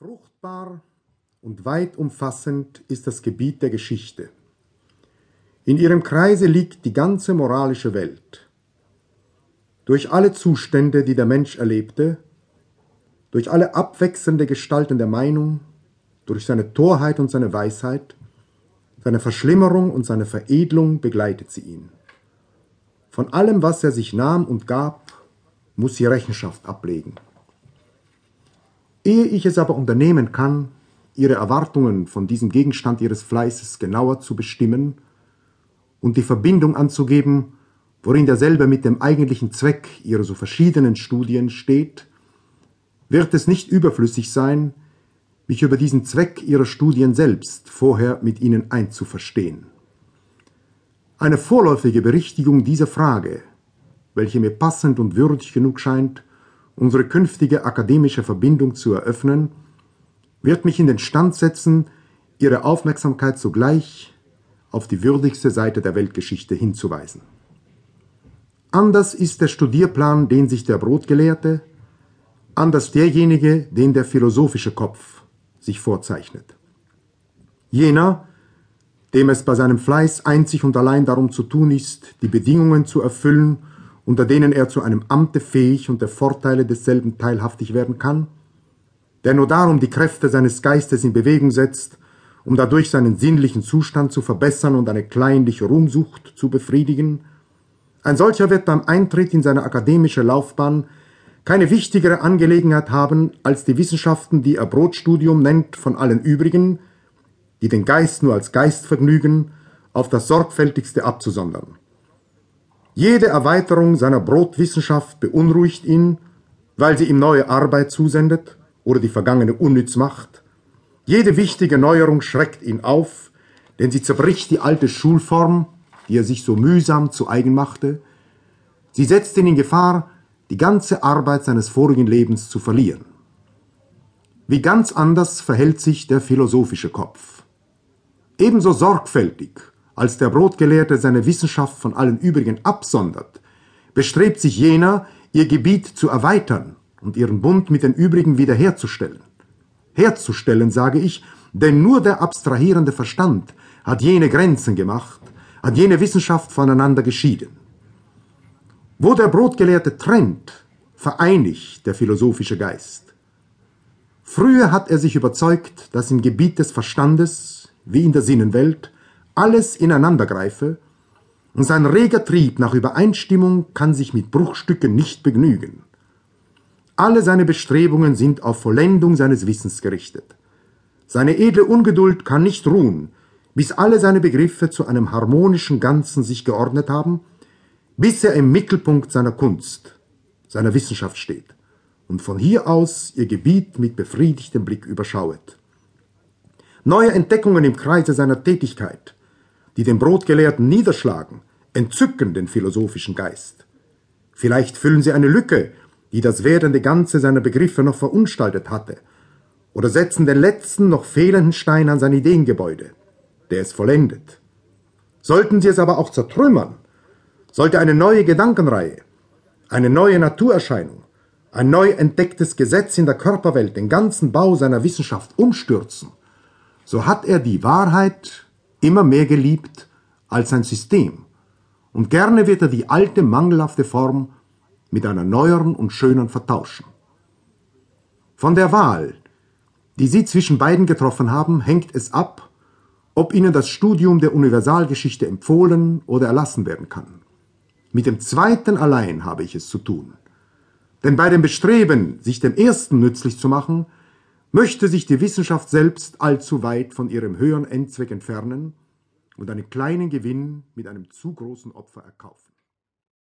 Fruchtbar und weit umfassend ist das Gebiet der Geschichte. In ihrem Kreise liegt die ganze moralische Welt. Durch alle Zustände, die der Mensch erlebte, durch alle abwechselnde Gestalten der Meinung, durch seine Torheit und seine Weisheit, seine Verschlimmerung und seine Veredelung begleitet sie ihn. Von allem, was er sich nahm und gab, muss sie Rechenschaft ablegen. Ehe ich es aber unternehmen kann, ihre Erwartungen von diesem Gegenstand ihres Fleißes genauer zu bestimmen und die Verbindung anzugeben, worin derselbe mit dem eigentlichen Zweck ihrer so verschiedenen Studien steht, wird es nicht überflüssig sein, mich über diesen Zweck ihrer Studien selbst vorher mit ihnen einzuverstehen. Eine vorläufige Berichtigung dieser Frage, welche mir passend und würdig genug scheint, unsere künftige akademische Verbindung zu eröffnen, wird mich in den Stand setzen, Ihre Aufmerksamkeit sogleich auf die würdigste Seite der Weltgeschichte hinzuweisen. Anders ist der Studierplan, den sich der Brotgelehrte, anders derjenige, den der philosophische Kopf sich vorzeichnet. Jener, dem es bei seinem Fleiß einzig und allein darum zu tun ist, die Bedingungen zu erfüllen, unter denen er zu einem Amte fähig und der Vorteile desselben teilhaftig werden kann, der nur darum die Kräfte seines Geistes in Bewegung setzt, um dadurch seinen sinnlichen Zustand zu verbessern und eine kleinliche Ruhmsucht zu befriedigen, ein solcher wird beim Eintritt in seine akademische Laufbahn keine wichtigere Angelegenheit haben, als die Wissenschaften, die er Brotstudium nennt, von allen übrigen, die den Geist nur als Geist vergnügen, auf das sorgfältigste abzusondern. Jede Erweiterung seiner Brotwissenschaft beunruhigt ihn, weil sie ihm neue Arbeit zusendet oder die vergangene unnütz macht. Jede wichtige Neuerung schreckt ihn auf, denn sie zerbricht die alte Schulform, die er sich so mühsam zu eigen machte. Sie setzt ihn in Gefahr, die ganze Arbeit seines vorigen Lebens zu verlieren. Wie ganz anders verhält sich der philosophische Kopf. Ebenso sorgfältig als der Brotgelehrte seine Wissenschaft von allen übrigen absondert, bestrebt sich jener, ihr Gebiet zu erweitern und ihren Bund mit den übrigen wiederherzustellen. Herzustellen, sage ich, denn nur der abstrahierende Verstand hat jene Grenzen gemacht, hat jene Wissenschaft voneinander geschieden. Wo der Brotgelehrte trennt, vereinigt der philosophische Geist. Früher hat er sich überzeugt, dass im Gebiet des Verstandes, wie in der Sinnenwelt, alles ineinandergreife, und sein reger Trieb nach Übereinstimmung kann sich mit Bruchstücken nicht begnügen. Alle seine Bestrebungen sind auf Vollendung seines Wissens gerichtet. Seine edle Ungeduld kann nicht ruhen, bis alle seine Begriffe zu einem harmonischen Ganzen sich geordnet haben, bis er im Mittelpunkt seiner Kunst, seiner Wissenschaft steht und von hier aus ihr Gebiet mit befriedigtem Blick überschauet. Neue Entdeckungen im Kreise seiner Tätigkeit, die den Brotgelehrten niederschlagen, entzücken den philosophischen Geist. Vielleicht füllen sie eine Lücke, die das werdende Ganze seiner Begriffe noch verunstaltet hatte, oder setzen den letzten noch fehlenden Stein an sein Ideengebäude, der es vollendet. Sollten sie es aber auch zertrümmern, sollte eine neue Gedankenreihe, eine neue Naturerscheinung, ein neu entdecktes Gesetz in der Körperwelt den ganzen Bau seiner Wissenschaft umstürzen, so hat er die Wahrheit immer mehr geliebt als sein System, und gerne wird er die alte mangelhafte Form mit einer neueren und schöneren vertauschen. Von der Wahl, die Sie zwischen beiden getroffen haben, hängt es ab, ob Ihnen das Studium der Universalgeschichte empfohlen oder erlassen werden kann. Mit dem zweiten allein habe ich es zu tun. Denn bei dem Bestreben, sich dem ersten nützlich zu machen, möchte sich die Wissenschaft selbst allzu weit von ihrem höheren Endzweck entfernen und einen kleinen Gewinn mit einem zu großen Opfer erkaufen.